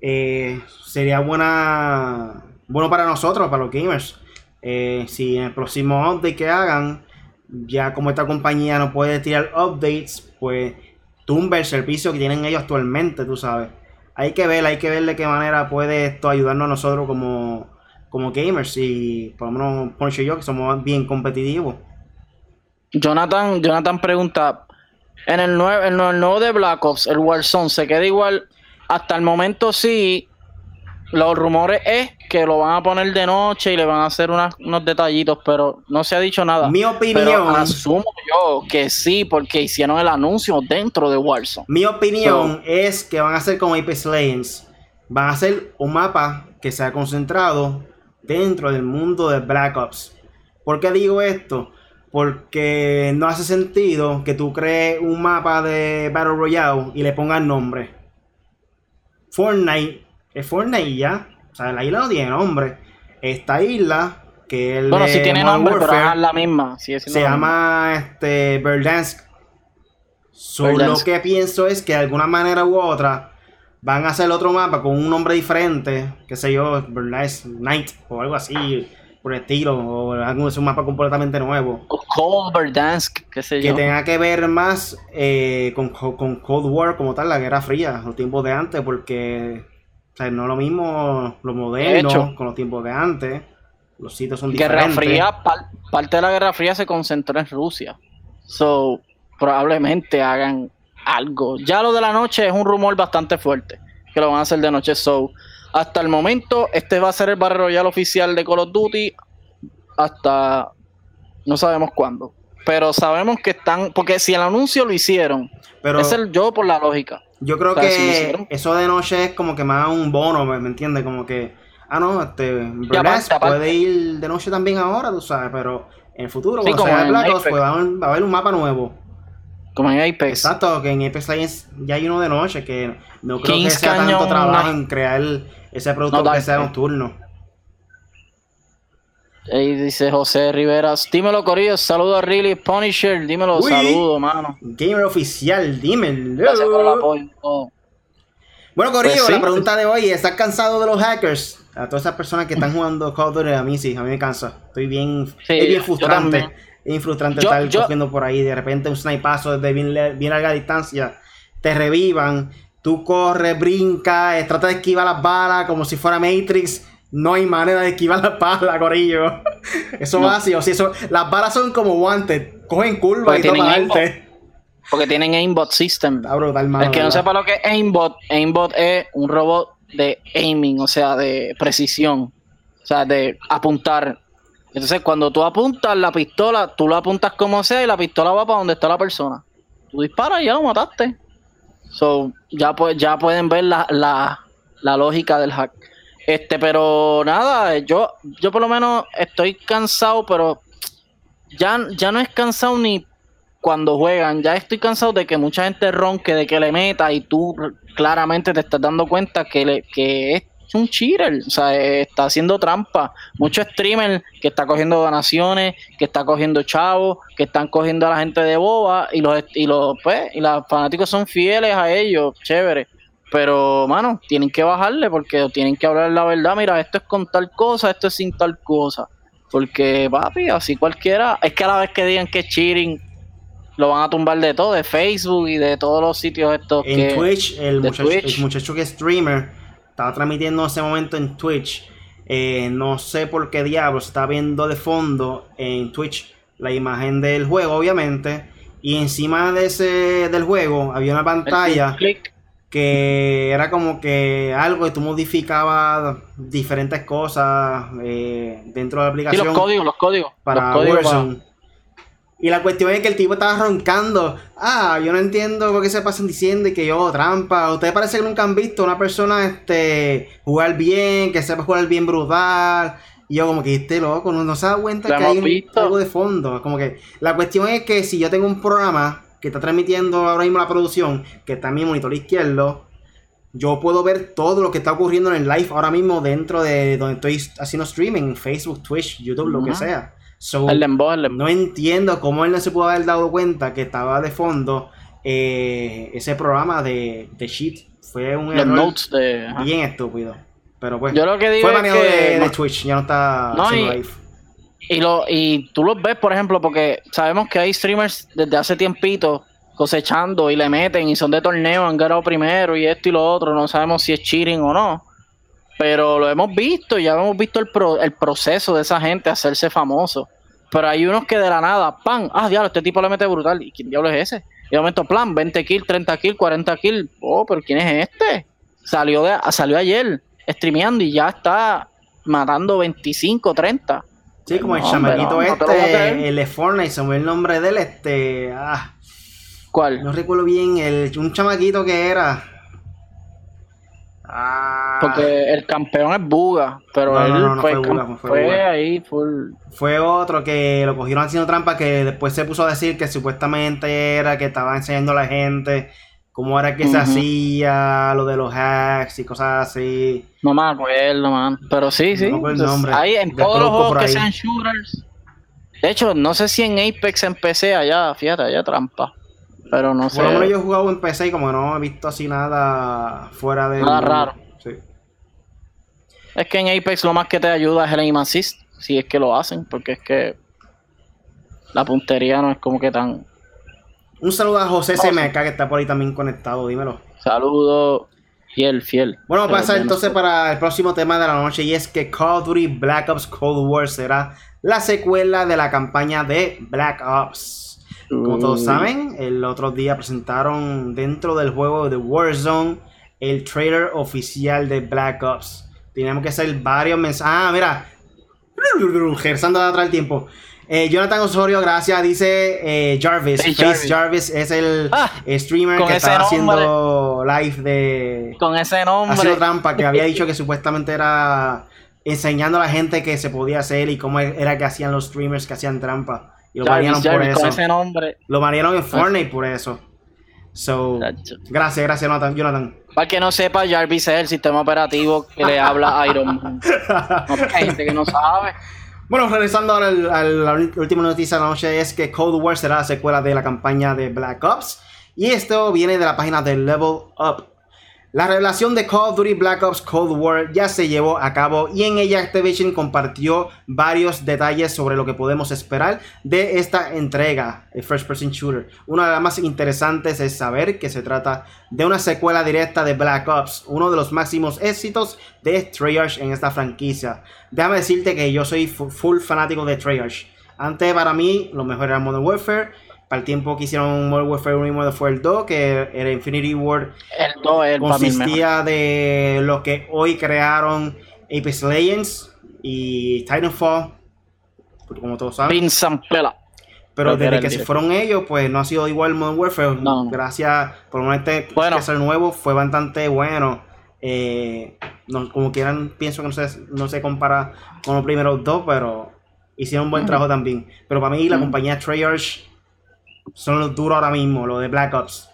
Eh, sería buena bueno para nosotros, para los gamers. Eh, si en el próximo update que hagan, ya como esta compañía no puede tirar updates, pues tumba el servicio que tienen ellos actualmente, tú sabes. Hay que ver, hay que ver de qué manera puede esto ayudarnos a nosotros como, como gamers y por lo menos Poncho y yo que somos bien competitivos. Jonathan, Jonathan pregunta, en el, nuevo, en el nuevo de Black Ops, el Warzone, ¿se queda igual? Hasta el momento sí, los rumores es que lo van a poner de noche y le van a hacer unos detallitos, pero no se ha dicho nada. Mi opinión. asumo yo que sí, porque hicieron el anuncio dentro de Warzone. Mi opinión es que van a hacer como Apex Legends. Van a hacer un mapa que sea concentrado dentro del mundo de Black Ops. ¿Por qué digo esto? Porque no hace sentido que tú crees un mapa de Battle Royale y le pongas nombre. Fortnite es Fortnite ya. O sea, la isla no tiene nombre. Esta isla, que el Bueno, sí tiene nombre, pero es la misma. se llama este, Verdansk. Solo lo que pienso es que de alguna manera u otra van a hacer otro mapa con un nombre diferente, qué sé yo, Verdansk Night o algo así por el estilo, o algún es un mapa completamente nuevo. O Cold Verdansk, qué sé yo. Que tenga que ver más eh, con, con Cold War como tal, la Guerra Fría, los tiempos de antes, porque o sea, no es lo mismo los modelos con los tiempos de antes. Los sitios son Guerra diferentes. Fría, parte de la Guerra Fría se concentró en Rusia. So, probablemente hagan algo. Ya lo de la noche es un rumor bastante fuerte. Que lo van a hacer de noche. So, hasta el momento, este va a ser el barrio royal oficial de Call of Duty. Hasta no sabemos cuándo. Pero sabemos que están. Porque si el anuncio lo hicieron, pero, es el yo por la lógica. Yo creo que eso de noche es como que más un bono, ¿me, entiendes? Como que, ah, no, este, puede ir de noche también ahora, tú sabes, pero en el futuro, cuando sea Black Ops, pues va a, haber un mapa nuevo. Como en Apex. Exacto, que en Apex Legends ya hay uno de noche, que no creo que sea tanto trabajo en crear ese producto que sea nocturno. Ahí dice José Rivera, dímelo Corillo, saludo a Really Punisher, dímelo, saludo, mano. Gamer oficial, dímelo. Gracias por el apoyo. Bueno, Corillo, pues la pregunta de hoy, ¿estás cansado de los hackers? A todas esas personas que están jugando Call of Duty, a mí sí, a mí me cansa. Estoy bien, es bien frustrante. Es bien frustrante estar cogiendo por ahí, de repente un snipazo desde bien, bien larga distancia, te revivan, tú corres, brincas, tratas de esquivar las balas como si fuera Matrix no hay manera de esquivar la pala, gorillo. Eso va así, o sea, eso, las balas son como guantes, cogen curva y toman Porque tienen aimbot system. el que no sepa lo que es aimbot, aimbot es un robot de aiming, o sea, de precisión, o sea, de apuntar. Entonces, cuando tú apuntas la pistola, tú la apuntas como sea y la pistola va para donde está la persona. Tú disparas y ya lo mataste. So, ya, ya pueden ver la, la, la lógica del hack. Este, pero nada, yo, yo por lo menos estoy cansado, pero ya, ya no es cansado ni cuando juegan, ya estoy cansado de que mucha gente ronque, de que le meta y tú claramente te estás dando cuenta que, le, que es un cheater, o sea, está haciendo trampa. Muchos streamers que está cogiendo donaciones, que está cogiendo chavos, que están cogiendo a la gente de boba y los y los pues, y los fanáticos son fieles a ellos, chévere. Pero, mano, tienen que bajarle porque tienen que hablar la verdad. Mira, esto es con tal cosa, esto es sin tal cosa. Porque, papi, así cualquiera. Es que a la vez que digan que es cheating, lo van a tumbar de todo, de Facebook y de todos los sitios estos. En Twitch, el muchacho, que es streamer estaba transmitiendo en ese momento en Twitch. Eh, no sé por qué diablos está viendo de fondo en Twitch la imagen del juego, obviamente. Y encima de ese del juego había una pantalla que era como que algo y tú modificabas diferentes cosas eh, dentro de la aplicación. los códigos, los códigos. Para Warzone. Y la cuestión es que el tipo estaba roncando. Ah, yo no entiendo por qué se pasan diciendo que yo trampa. Ustedes parece que nunca han visto una persona este jugar bien, que sepa jugar bien brutal. Y yo como que este loco, no, se da cuenta que hay algo de fondo. Como que la cuestión es que si yo tengo un programa que está transmitiendo ahora mismo la producción, que está en mi monitor izquierdo, yo puedo ver todo lo que está ocurriendo en el live ahora mismo dentro de donde estoy haciendo streaming, Facebook, Twitch, YouTube, lo que sea. No entiendo cómo él no se pudo haber dado cuenta que estaba de fondo eh, ese programa de, de Sheet. Fue un error bien estúpido. Pero pues, Yo lo que digo fue manejo de, Twitch, ya no está haciendo live. Y, lo, y tú los ves, por ejemplo, porque sabemos que hay streamers desde hace tiempito cosechando y le meten y son de torneo, han ganado primero y esto y lo otro, no sabemos si es cheating o no. Pero lo hemos visto, ya hemos visto el, el proceso de esa gente hacerse famoso. Pero hay unos que de la nada, ¡pam! Ah, diablo, este tipo le mete brutal. ¿Y quién diablo es ese? Y de momento, plan, 20 kills, 30 kills, 40 kills. Oh, pero ¿quién es este? Salió, de, salió ayer streameando y ya está matando 25, 30. Sí, como el chamaquito este, el de Fortnite, se me el nombre de él, este. Ah, ¿Cuál? No recuerdo bien, el, un chamaquito que era. Ah. Porque el campeón es Buga, pero él fue, fue, ahí full. Fue otro que lo cogieron haciendo trampa que después se puso a decir que supuestamente era que estaba enseñando a la gente cómo era que se hacía, lo de los hacks y cosas así. No me acuerdo, man. Pero sí, sí. No nombre. Ahí en todos los juegos que sean shooters. De hecho, no sé si en Apex empecé allá, fíjate, allá trampa. Pero no sé. Por lo menos yo he jugado en PC y como no he visto así nada fuera de. Nada raro. Sí. Es que en Apex lo más que te ayuda es el aim assist, si es que lo hacen, porque es que la puntería no es como que tan. Un saludo a José CMK que está por ahí también conectado, dímelo. Saludo fiel, fiel. Bueno, vamos a pasar entonces para el próximo tema de la noche y es que Call of Duty Black Ops Cold War será la secuela de la campaña de Black Ops. Como todos saben, el otro día presentaron dentro del juego de Warzone el trailer oficial de Black Ops. Tenemos que hacer varios mensajes. Ah, mira. Gersando de atrás el tiempo. Eh, Jonathan Osorio, gracias, dice eh, Jarvis. Face Jarvis. es el ah, streamer que estaba haciendo live de. Con ese nombre. Haciendo trampa, que había dicho que supuestamente era enseñando a la gente que se podía hacer y cómo era que hacían los streamers que hacían trampa. Y lo Jarvis, por eso. ese nombre. Lo variaron en Fortnite por eso. So, gracias, gracias, Jonathan. Para que no sepa, Jarvis es el sistema operativo que le habla a Iron Man. no, hay gente que no sabe. Bueno, regresando ahora a la última noticia de la noche es que Cold War será la secuela de la campaña de Black Ops. Y esto viene de la página de Level Up. La revelación de Call of Duty Black Ops Cold War ya se llevó a cabo y en ella Activision compartió varios detalles sobre lo que podemos esperar de esta entrega, el First Person Shooter. Una de las más interesantes es saber que se trata de una secuela directa de Black Ops, uno de los máximos éxitos de Treyarch en esta franquicia. Déjame decirte que yo soy full fanático de Treyarch. Antes para mí lo mejor era Modern Warfare para el tiempo que hicieron Modern Warfare 1 y Modern Warfare 2, que era Infinity War, el 2 el consistía de lo que hoy crearon Apex Legends y Titanfall, como todos saben. Pero desde que se fueron ellos, pues no ha sido igual Modern Warfare. Gracias por un este bueno. que nuevo fue bastante bueno. Eh, como quieran, pienso que no se, no se compara con los primeros dos, pero hicieron un buen trabajo también. Pero para mí, la compañía Treyarch son los duros ahora mismo, lo de Black Ops.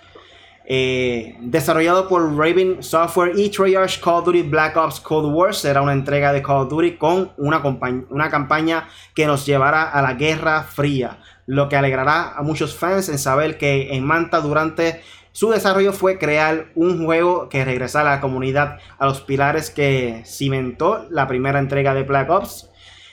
Eh, desarrollado por Raven Software y Treyarch Call of Duty Black Ops Cold War será una entrega de Call of Duty con una, una campaña que nos llevará a la Guerra Fría, lo que alegrará a muchos fans en saber que en Manta durante su desarrollo fue crear un juego que regresara a la comunidad a los pilares que cimentó la primera entrega de Black Ops.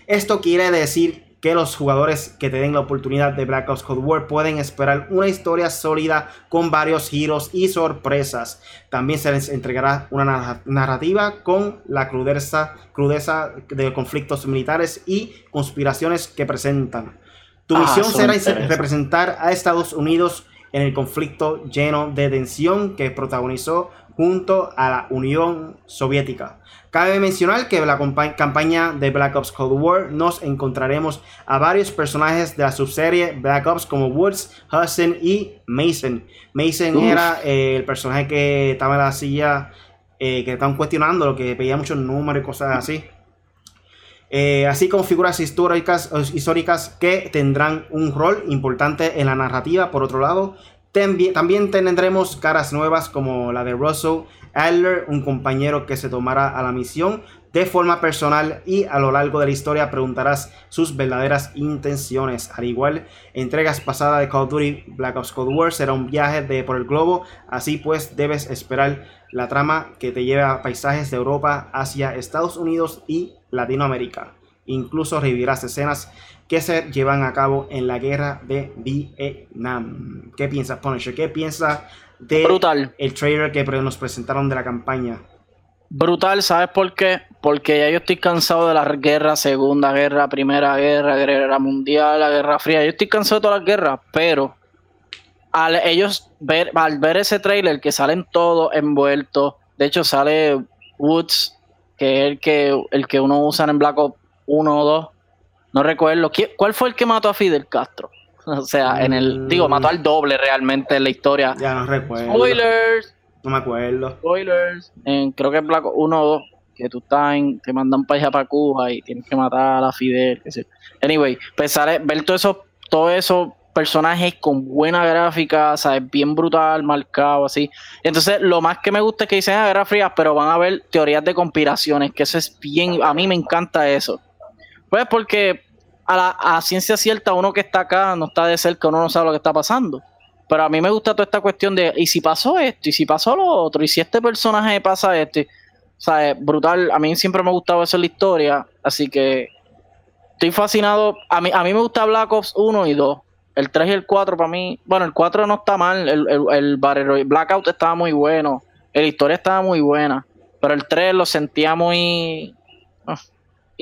Esto quiere decir que los jugadores que te den la oportunidad de Black Ops Cold War pueden esperar una historia sólida con varios giros y sorpresas. También se les entregará una narrativa con la crudeza, crudeza de conflictos militares y conspiraciones que presentan. Tu ah, misión será representar a Estados Unidos en el conflicto lleno de tensión que protagonizó junto a la Unión Soviética. Cabe mencionar que en la campaña de Black Ops Cold War nos encontraremos a varios personajes de la subserie Black Ops como Woods, Hudson y Mason. Mason era eh, el personaje que estaba en la silla, eh, que estaban cuestionando, lo que pedía muchos números y cosas así. Eh, así como figuras históricas, históricas que tendrán un rol importante en la narrativa. Por otro lado, también tendremos caras nuevas como la de Russell Adler, un compañero que se tomará a la misión de forma personal y a lo largo de la historia preguntarás sus verdaderas intenciones. Al igual, entregas pasadas de Call of Duty Black Ops Cold War será un viaje de por el globo, así pues debes esperar la trama que te lleve a paisajes de Europa, Asia, Estados Unidos y Latinoamérica. Incluso revivirás escenas que se llevan a cabo en la guerra de Vietnam. ¿Qué piensas, Punisher? ¿Qué piensas de el trailer que nos presentaron de la campaña? Brutal, ¿sabes por qué? Porque ya yo estoy cansado de las guerras, Segunda Guerra, Primera Guerra, Guerra Mundial, la Guerra Fría. Yo estoy cansado de todas las guerras, pero al ellos ver, al ver ese trailer que salen todos envueltos, de hecho sale Woods, que es el que, el que uno usa en Black Ops 1 o 2, no recuerdo. ¿Cuál fue el que mató a Fidel Castro? O sea, en el, digo, mató al doble realmente en la historia. Ya no recuerdo. Spoilers. No me acuerdo. Spoilers. creo que es Black 1 o 2. Que tú estás en, te mandan para allá para Cuba y tienes que matar a la Fidel. Anyway, pensar, pues ver todo eso, todo esos personajes con buena gráfica, ¿sabes? Bien brutal, marcado, así. Entonces, lo más que me gusta es que dicen ah, Guerra Fría, pero van a ver teorías de conspiraciones, que eso es bien, a mí me encanta eso. Pues porque a la a ciencia cierta, uno que está acá no está de cerca, uno no sabe lo que está pasando. Pero a mí me gusta toda esta cuestión de, ¿y si pasó esto? ¿Y si pasó lo otro? ¿Y si este personaje pasa esto? O sea, es brutal. A mí siempre me ha gustado eso la historia. Así que estoy fascinado. A mí, a mí me gusta Black Ops 1 y 2. El 3 y el 4 para mí, bueno, el 4 no está mal. El, el, el Blackout estaba muy bueno. La historia estaba muy buena. Pero el 3 lo sentía muy... Ah,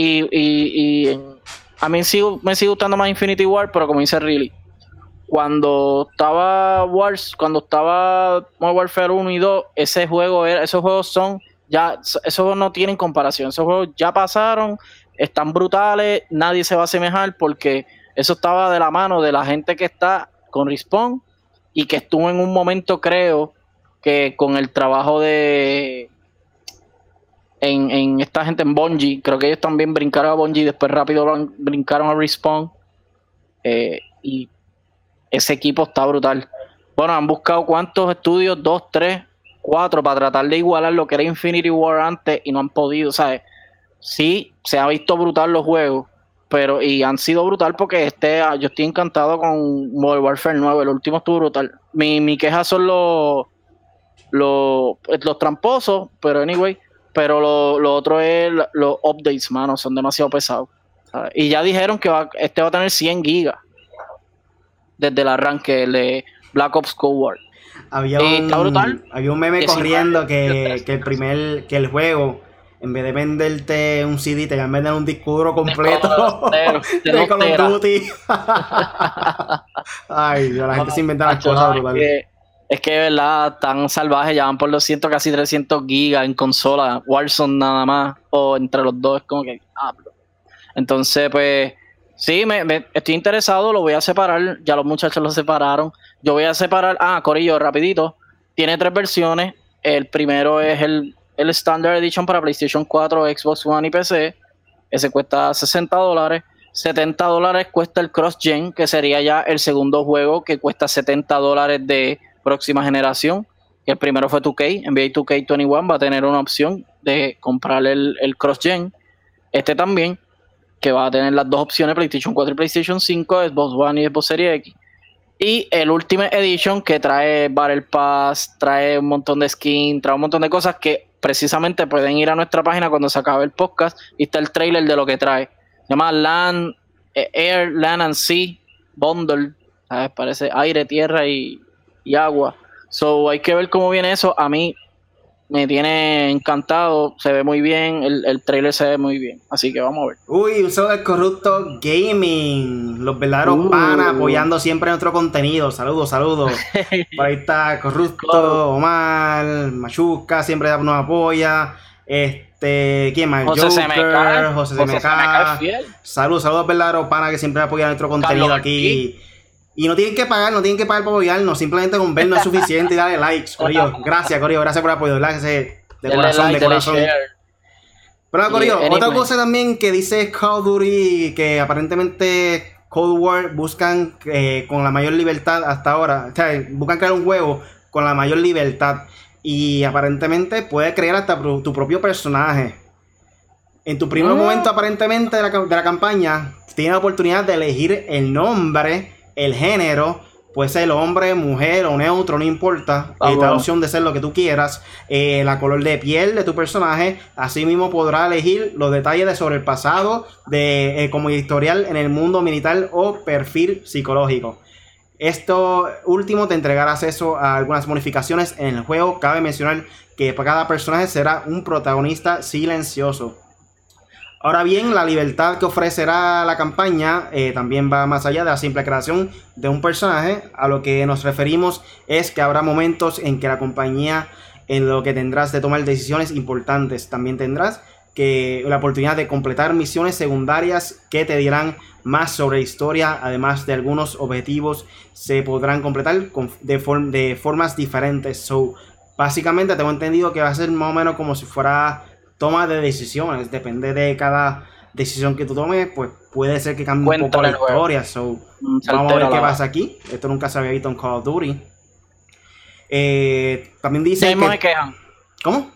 y, y, y a mí me sigue gustando más Infinity War, pero como dice Really, cuando estaba Wars, cuando estaba Modern Warfare 1 y 2, ese juego era, esos juegos son ya, esos no tienen comparación, esos juegos ya pasaron, están brutales, nadie se va a asemejar porque eso estaba de la mano de la gente que está con Respawn y que estuvo en un momento, creo, que con el trabajo de en, en esta gente en Bungie, creo que ellos también brincaron a Bungie después rápido brincaron a Respawn. Eh, y ese equipo está brutal. Bueno, han buscado cuántos estudios, dos, tres, cuatro, para tratar de igualar lo que era Infinity War antes y no han podido, ¿sabes? Sí, se ha visto brutal los juegos, pero y han sido brutal porque este, ah, yo estoy encantado con Modern Warfare 9, el último estuvo brutal. Mi, mi queja son los, los, los tramposos, pero anyway, pero lo, lo otro es los updates, mano, son demasiado pesados. Y ya dijeron que va, este va a tener 100 gigas desde el arranque de Black Ops Cold War. Había un, había un meme corriendo que, que, el primer, que el juego, en vez de venderte un CD, te iban a vender un disco duro completo de, Call of Duty. Ay, la gente se inventa las cosas brutales. Es que, verdad, tan salvaje, ya van por 200, casi 300 gigas en consola, Warzone nada más, o entre los dos, es como que, ah, Entonces, pues, Sí, me, estoy interesado, lo voy a separar. Ya los muchachos lo separaron. Yo voy a separar. Ah, Corillo, rapidito. Tiene tres versiones. El primero es el, el Standard Edition para PlayStation 4, Xbox One y PC. Ese cuesta 60 dólares. 70 dólares cuesta el Cross Gen, que sería ya el segundo juego que cuesta 70 dólares de próxima generación. El primero fue 2K, NBA 2K21 va a tener una opción de comprar el, el Cross Gen. Este también que va a tener las dos opciones, PlayStation 4 y PlayStation 5, Xbox One y Xbox Series X. Y el Ultimate Edition que trae Battle Pass, trae un montón de skins, trae un montón de cosas que precisamente pueden ir a nuestra página cuando se acabe el podcast y está el trailer de lo que trae. Se llama Land, eh, Air, Land and Sea Bundle. Parece aire, tierra y, y agua. So hay que ver cómo viene eso. A mí me tiene encantado, se ve muy bien, el, el trailer se ve muy bien, así que vamos a ver. Uy, un saludo del Corrupto Gaming, los verdaderos uh. panas apoyando siempre nuestro contenido, saludos, saludos. Por ahí está Corrupto, Omar, Machuca, siempre nos apoya. Este, ¿quién más? José Joker, José Semeca. Saludos, saludos verdaderos panas que siempre apoyan nuestro contenido aquí. Y no tienen que pagar, no tienen que pagar por apoyarnos, simplemente con vernos es suficiente y darle likes, Corillo. Gracias, Corillo, gracias por el apoyo, gracias de corazón, de corazón. Pero, Corillo, otra cosa también que dice Call of Duty, que aparentemente Cold War buscan eh, con la mayor libertad hasta ahora, o sea, buscan crear un juego con la mayor libertad. y aparentemente puedes crear hasta tu propio personaje. En tu primer ah. momento aparentemente de la, de la campaña, tienes la oportunidad de elegir el nombre, el género, Puede ser hombre, mujer o neutro, no importa. Ah, la opción de ser lo que tú quieras. Eh, la color de piel de tu personaje. Asimismo podrá elegir los detalles de sobre el pasado, de eh, como historial en el mundo militar o perfil psicológico. Esto último te entregará acceso a algunas modificaciones en el juego. Cabe mencionar que para cada personaje será un protagonista silencioso. Ahora bien, la libertad que ofrecerá la campaña eh, también va más allá de la simple creación de un personaje. A lo que nos referimos es que habrá momentos en que la compañía, en lo que tendrás de tomar decisiones importantes, también tendrás que la oportunidad de completar misiones secundarias que te dirán más sobre historia, además de algunos objetivos se podrán completar de, de formas diferentes. So, básicamente tengo entendido que va a ser más o menos como si fuera toma de decisiones. Depende de cada decisión que tú tomes, pues puede ser que cambie un poco la historia. vamos a ver qué pasa aquí. Esto nunca se había visto en Call of Duty. Eh, también dice. Ya mismo se quejan. ¿Cómo?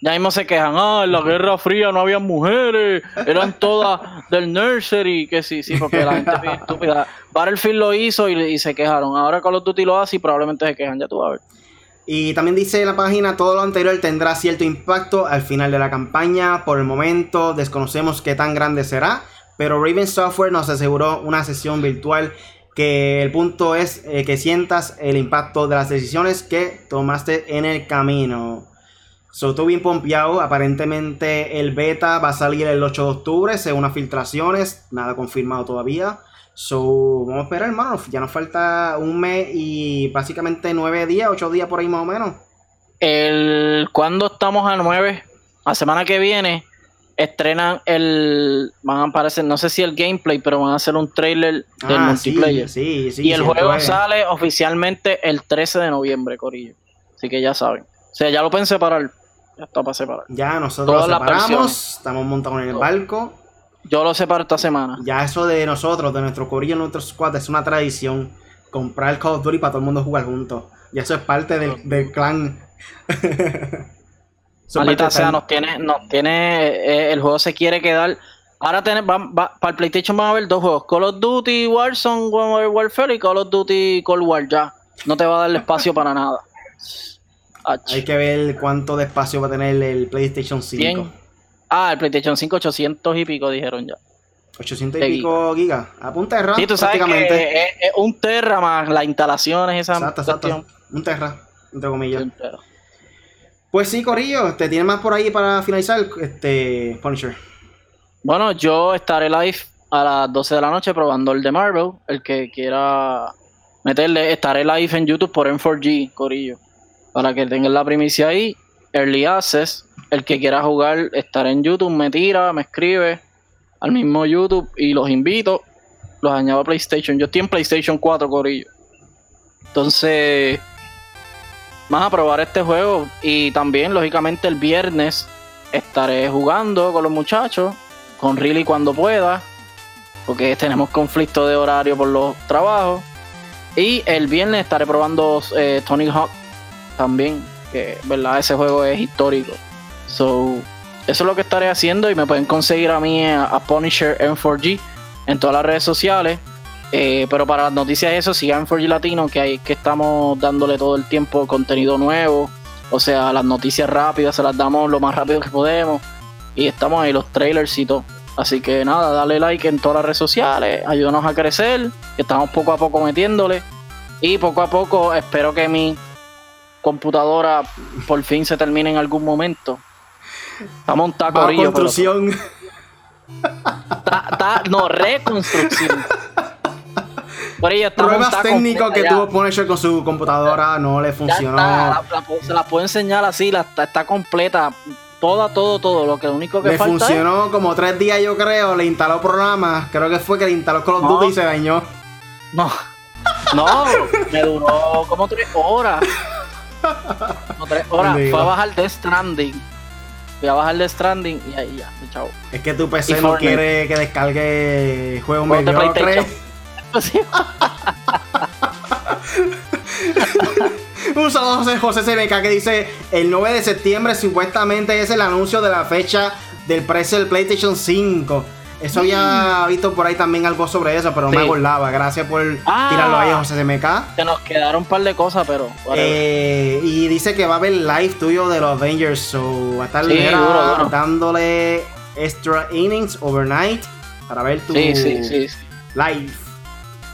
Ya mismo se quejan. Ah, en la Guerra Fría no había mujeres. Eran todas del nursery. Que sí, sí, porque la gente es estúpida. Battlefield lo hizo y, y, se quejaron. Ahora Call of Duty lo hace y probablemente se quejan. Ya tú vas a ver. Y también dice en la página, todo lo anterior tendrá cierto impacto al final de la campaña. Por el momento desconocemos qué tan grande será, pero Raven Software nos aseguró una sesión virtual que el punto es eh, que sientas el impacto de las decisiones que tomaste en el camino. So, estoy bien pompeado. Aparentemente el beta va a salir el 8 de octubre según las filtraciones. Nada confirmado todavía. So, vamos a esperar, hermano. Ya nos falta un mes y básicamente nueve días, ocho días por ahí más o menos. El, cuando estamos a nueve, la semana que viene, estrenan el. Van a aparecer, no sé si el gameplay, pero van a hacer un trailer del ah, multiplayer. Sí, sí, y el juego sale oficialmente el 13 de noviembre, Corillo. Así que ya saben. O sea, ya lo pensé separar. Ya está para separar. Ya nosotros lo separamos, estamos montados en el barco. Yo lo sé para esta semana. Ya eso de nosotros, de nuestro corillo, nuestros squad, es una tradición. Comprar el Call of Duty para todo el mundo jugar juntos. Y eso es parte del, clan. Maldita sea, nos tiene, nos tiene, eh, el juego se quiere quedar. Ahora tenemos, para el PlayStation van a haber dos juegos, Call of Duty Warzone Warfare y Call of Duty Cold War ya. No te va a dar espacio para nada. Hay que ver cuánto de espacio va a tener el PlayStation 5. Ah, el PlayStation 5, 800 y pico dijeron ya. 800 y pico gigas. A un terra. Sí, tú sabes que es, un terra más las instalaciones, esa exacto, exacto. Un terra, entre comillas. Pues sí, Corillo, ¿te tienes más por ahí para finalizar, este Punisher? Bueno, yo estaré live a las 12 de la noche probando el de Marvel. El que quiera meterle, estaré live en YouTube por M4G, Corillo. Para que tengan la primicia ahí. Early Access el que quiera jugar, estar en YouTube, me tira, me escribe al mismo YouTube y los invito. Los añado a PlayStation. Yo estoy en PlayStation 4, Corillo. Entonces, más a probar este juego. Y también, lógicamente, el viernes estaré jugando con los muchachos. Con Riley cuando pueda. Porque tenemos conflicto de horario por los trabajos. Y el viernes estaré probando eh, Tony Hawk también. Que, ¿verdad? Ese juego es histórico. So, eso es lo que estaré haciendo y me pueden conseguir a mí a, Punisher M4G en todas las redes sociales. Eh, pero para las noticias eso, sigan M4G Latino, que, hay, que estamos dándole todo el tiempo contenido nuevo. O sea, las noticias rápidas se las damos lo más rápido que podemos. Y estamos ahí, los trailers y todo. Así que nada, dale like en todas las redes sociales, ayúdanos a crecer, que estamos poco a poco metiéndole. Y poco a poco espero que mi computadora por fin se termine en algún momento. Está montado corillo. construcción. Está, no, reconstrucción. Por está Pruebas técnicos que tuvo Punisher con su computadora no le funcionó. se la puedo enseñar así, la, está, completa. Toda, todo, todo. Lo que único que le funcionó como tres días, yo creo. Le instaló programas. Creo que fue que le instaló Call of Duty y se dañó. No. No, me duró como tres horas. Como tres horas. Fue a bajar Death Stranding voy a bajar de Stranding y ahí ya, chao. Es que tu PC no quiere que descargue juegos mediocres. Un saludo a José, José CMK que dice el 9 de septiembre supuestamente es el anuncio de la fecha del precio del PlayStation 5. Eso había mm. visto por ahí también algo sobre eso, pero no me acordaba. Gracias por ah, tirarlo ahí, José CMK. Se nos quedaron un par de cosas, pero. Eh, y dice que va a haber live tuyo de los Avengers. So va a estar dándole extra innings overnight para ver tu live.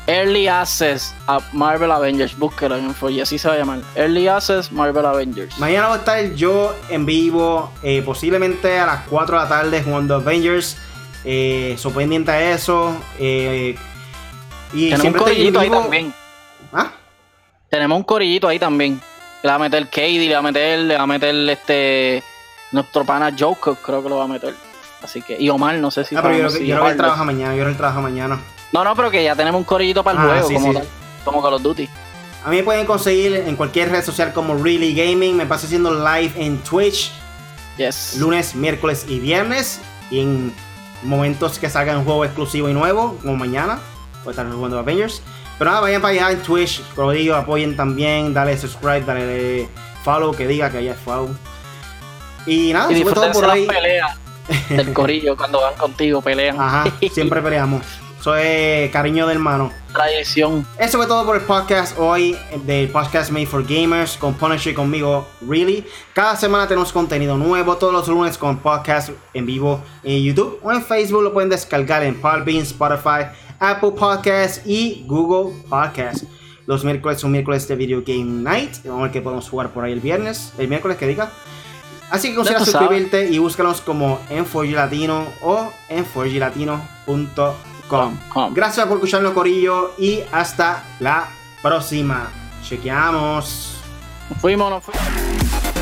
Early Access a Marvel Avengers. Búsquelo en y así se va a llamar. Early Access Marvel Avengers. Mañana voy a estar yo en vivo, eh, posiblemente a las 4 de la tarde jugando Avengers. Eh, so pendiente a eso. Eh, y Tenemos un corillito ahí también. ¿Ah? Tenemos un corillito ahí también. Le va a meter Katie, le va a meter, le va a meter este. Nuestro pana Joker, creo que lo va a meter. Así que. Y Omar, no sé si. Ah, pero yo, yo, yo, trabaja mañana, yo trabajo mañana. No, no, pero que ya tenemos un corillito para el ah, juego, como, como Call of Duty. A mí me pueden conseguir en cualquier red social como Really Gaming. Me paso haciendo live en Twitch. Yes. Lunes, miércoles y viernes. Y en momentos que salgan un juego exclusivo y nuevo, como mañana. Voy a estar jugando Avengers. Pero nada, vayan para allá en Twitch. Como digo, apoyen también. Dale subscribe, dale follow, que diga que haya follow. Y nada, y todo por ahí. Pelea del corillo cuando van contigo, pelean. Ajá, siempre peleamos. Eso es cariño de hermano. Tradición. Eso fue todo por el podcast hoy del podcast Made for Gamers con Punisher y conmigo, Really. Cada semana tenemos contenido nuevo, todos los lunes con podcast en vivo en YouTube o en Facebook. Lo pueden descargar en Podbean, Spotify, Apple Podcasts y Google Podcasts. Los miércoles son miércoles de Video Game Night. Vamos a ver qué podemos jugar por ahí el viernes. El miércoles que diga. Así que considera suscribirte y búscalos como en 4G Latino o en 4glatino.com. Gracias por escucharnos, Corillo, y hasta la próxima. Chequeamos. fuimos, nos fuimos.